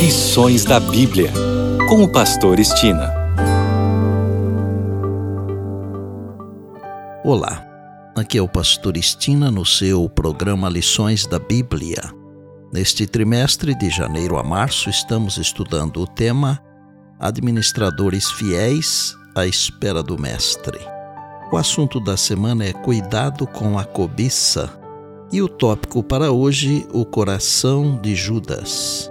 Lições da Bíblia, com o Pastor Estina. Olá, aqui é o Pastor Estina no seu programa Lições da Bíblia. Neste trimestre, de janeiro a março, estamos estudando o tema Administradores Fiéis à Espera do Mestre. O assunto da semana é Cuidado com a Cobiça e o tópico para hoje, o coração de Judas.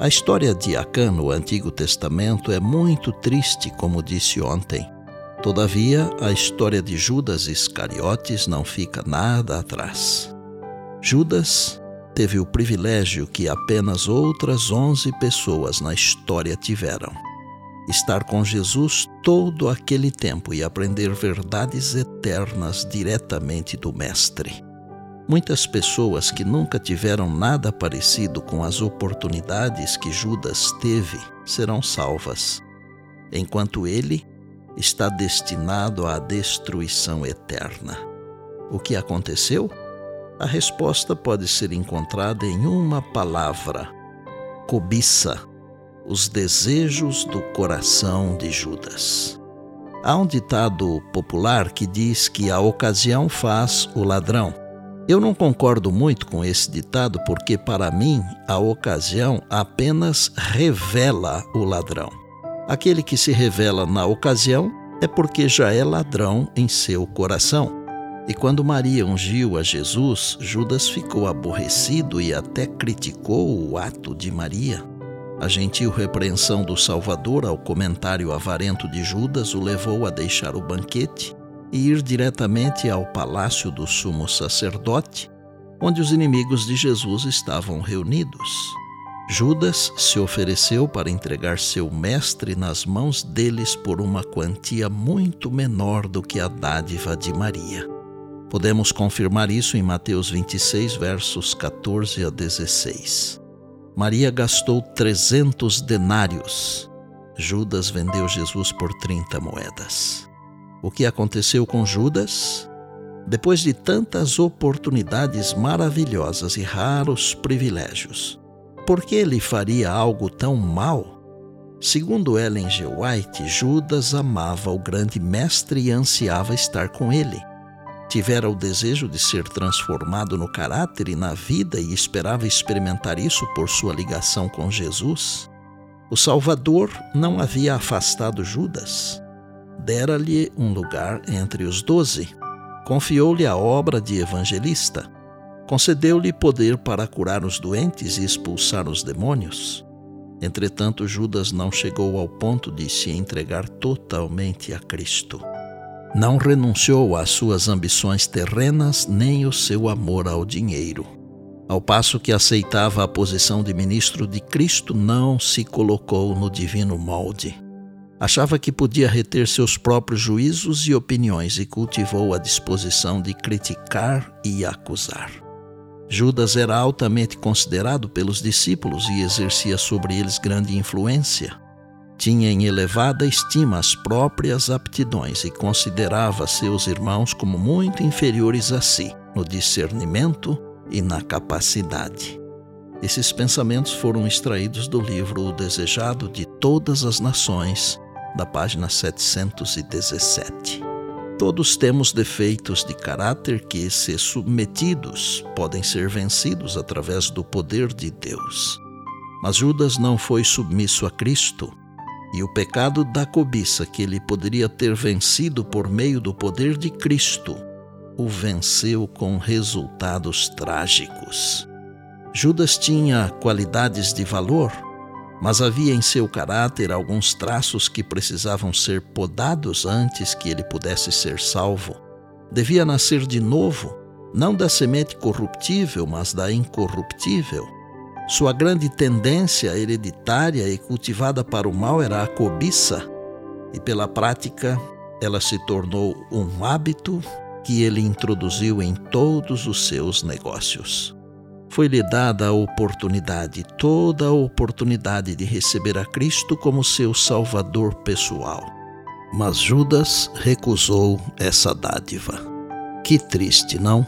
A história de Acã no Antigo Testamento é muito triste, como disse ontem. Todavia, a história de Judas Iscariotes não fica nada atrás. Judas teve o privilégio que apenas outras onze pessoas na história tiveram. Estar com Jesus todo aquele tempo e aprender verdades eternas diretamente do Mestre. Muitas pessoas que nunca tiveram nada parecido com as oportunidades que Judas teve serão salvas, enquanto ele está destinado à destruição eterna. O que aconteceu? A resposta pode ser encontrada em uma palavra: cobiça, os desejos do coração de Judas. Há um ditado popular que diz que a ocasião faz o ladrão. Eu não concordo muito com esse ditado porque, para mim, a ocasião apenas revela o ladrão. Aquele que se revela na ocasião é porque já é ladrão em seu coração. E quando Maria ungiu a Jesus, Judas ficou aborrecido e até criticou o ato de Maria. A gentil repreensão do Salvador ao comentário avarento de Judas o levou a deixar o banquete e ir diretamente ao palácio do sumo sacerdote, onde os inimigos de Jesus estavam reunidos. Judas se ofereceu para entregar seu mestre nas mãos deles por uma quantia muito menor do que a dádiva de Maria. Podemos confirmar isso em Mateus 26, versos 14 a 16. Maria gastou 300 denários. Judas vendeu Jesus por 30 moedas o que aconteceu com Judas? Depois de tantas oportunidades maravilhosas e raros privilégios, por que ele faria algo tão mal? Segundo Ellen G. White, Judas amava o grande mestre e ansiava estar com ele. Tivera o desejo de ser transformado no caráter e na vida e esperava experimentar isso por sua ligação com Jesus. O Salvador não havia afastado Judas dera-lhe um lugar entre os doze, confiou-lhe a obra de evangelista, concedeu-lhe poder para curar os doentes e expulsar os demônios. Entretanto, Judas não chegou ao ponto de se entregar totalmente a Cristo. Não renunciou às suas ambições terrenas nem o seu amor ao dinheiro. Ao passo que aceitava a posição de ministro de Cristo, não se colocou no divino molde. Achava que podia reter seus próprios juízos e opiniões e cultivou a disposição de criticar e acusar. Judas era altamente considerado pelos discípulos e exercia sobre eles grande influência. Tinha em elevada estima as próprias aptidões e considerava seus irmãos como muito inferiores a si no discernimento e na capacidade. Esses pensamentos foram extraídos do livro O Desejado de Todas as Nações, da página 717. Todos temos defeitos de caráter que, se submetidos, podem ser vencidos através do poder de Deus. Mas Judas não foi submisso a Cristo, e o pecado da cobiça que ele poderia ter vencido por meio do poder de Cristo o venceu com resultados trágicos. Judas tinha qualidades de valor mas havia em seu caráter alguns traços que precisavam ser podados antes que ele pudesse ser salvo. Devia nascer de novo, não da semente corruptível, mas da incorruptível. Sua grande tendência hereditária e cultivada para o mal era a cobiça, e pela prática ela se tornou um hábito que ele introduziu em todos os seus negócios foi-lhe dada a oportunidade, toda a oportunidade de receber a Cristo como seu Salvador pessoal. Mas Judas recusou essa dádiva. Que triste, não?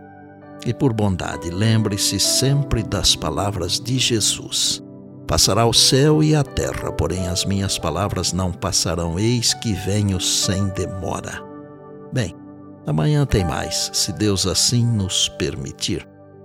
E por bondade, lembre-se sempre das palavras de Jesus: Passará o céu e a terra, porém as minhas palavras não passarão. Eis que venho sem demora. Bem, amanhã tem mais, se Deus assim nos permitir.